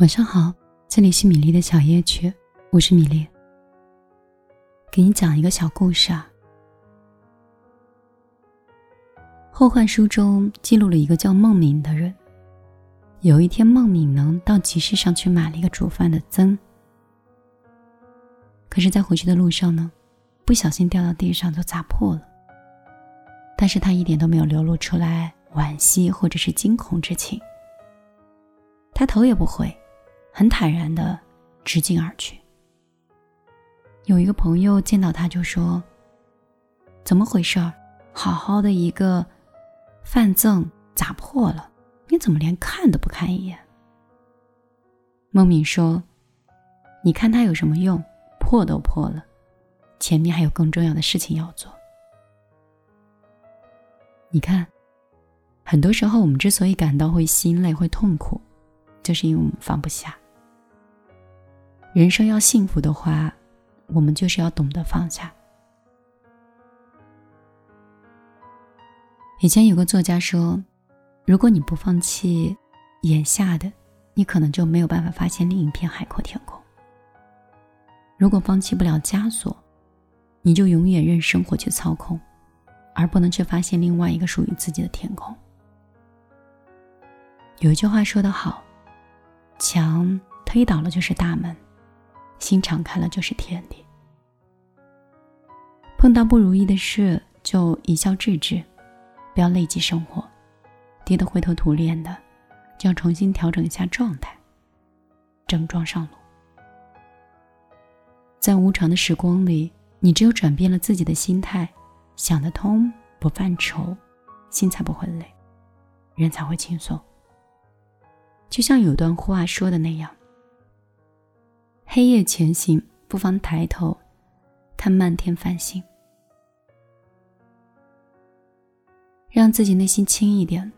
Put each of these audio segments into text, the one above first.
晚上好，这里是米粒的小夜曲，我是米粒。给你讲一个小故事啊。《后汉书》中记录了一个叫孟敏的人。有一天，孟敏呢到集市上去买了一个煮饭的甑，可是，在回去的路上呢，不小心掉到地上就砸破了。但是他一点都没有流露出来惋惜或者是惊恐之情，他头也不回。很坦然的直径而去。有一个朋友见到他就说：“怎么回事儿？好好的一个饭赠砸破了，你怎么连看都不看一眼？”孟敏说：“你看它有什么用？破都破了，前面还有更重要的事情要做。你看，很多时候我们之所以感到会心累、会痛苦，就是因为我们放不下。”人生要幸福的话，我们就是要懂得放下。以前有个作家说：“如果你不放弃眼下的，你可能就没有办法发现另一片海阔天空。如果放弃不了枷锁，你就永远任生活去操控，而不能去发现另外一个属于自己的天空。”有一句话说得好：“墙推倒了就是大门。”心敞开了就是天地。碰到不如意的事就一笑置之，不要累积生活，跌得灰头土脸的，就要重新调整一下状态，整装上路。在无常的时光里，你只有转变了自己的心态，想得通，不犯愁，心才不会累，人才会轻松。就像有段话说的那样。黑夜前行，不妨抬头看漫天繁星，让自己内心轻一点，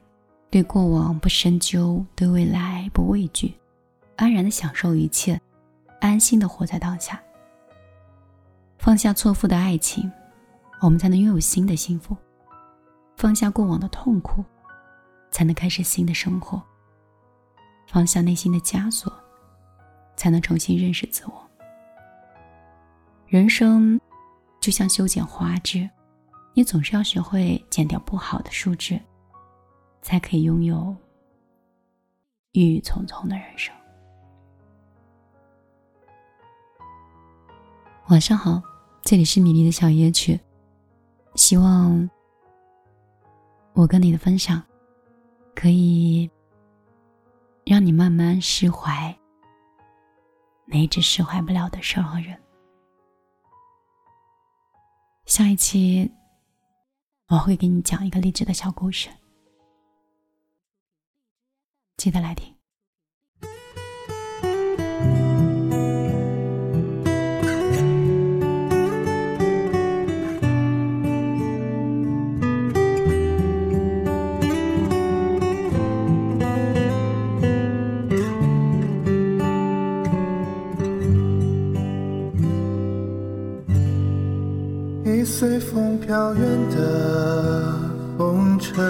对过往不深究，对未来不畏惧，安然的享受一切，安心的活在当下。放下错付的爱情，我们才能拥有新的幸福；放下过往的痛苦，才能开始新的生活；放下内心的枷锁。才能重新认识自我。人生就像修剪花枝，你总是要学会剪掉不好的树枝，才可以拥有郁郁葱葱的人生。晚上好，这里是米粒的小夜曲，希望我跟你的分享可以让你慢慢释怀。那一直释怀不了的事儿和人。下一期我会给你讲一个励志的小故事，记得来听。遥远的风尘，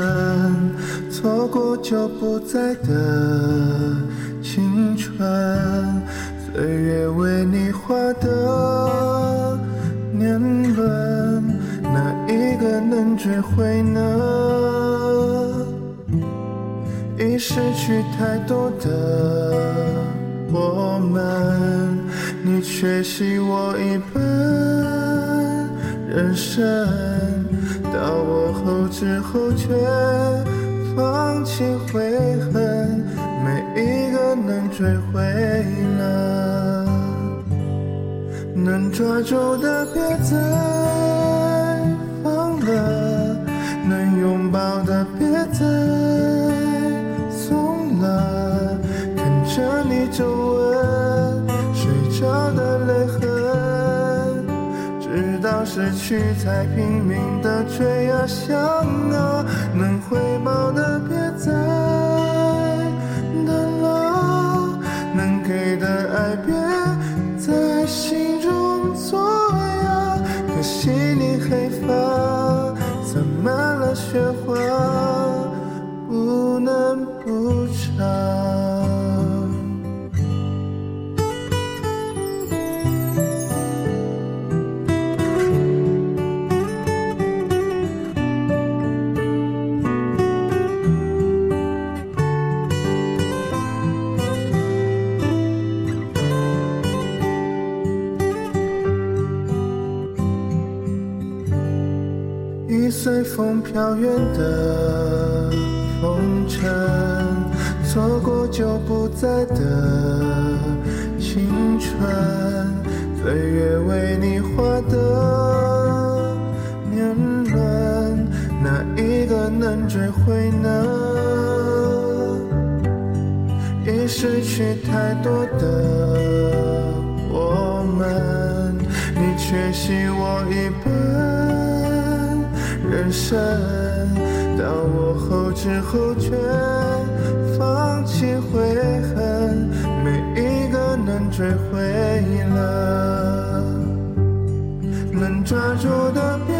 错过就不再的青春，岁月为你画的年轮，哪一个能追回呢？已失去太多的我们，你却惜我一半。人生到我后知后觉，放弃悔恨，没一个能追回了。能抓住的别走直到失去才拼命的追啊想啊，能回报的别再等了，能给的爱别再心风飘远的风尘，错过就不再的青春，岁月为你画的年轮，哪一个能追回呢？已失去太多的我们，你却惜我一半人生，到我后知后觉，放弃悔恨，没一个能追回了，能抓住的别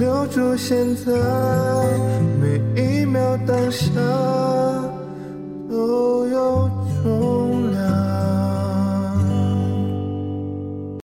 留住现在每一秒当下都有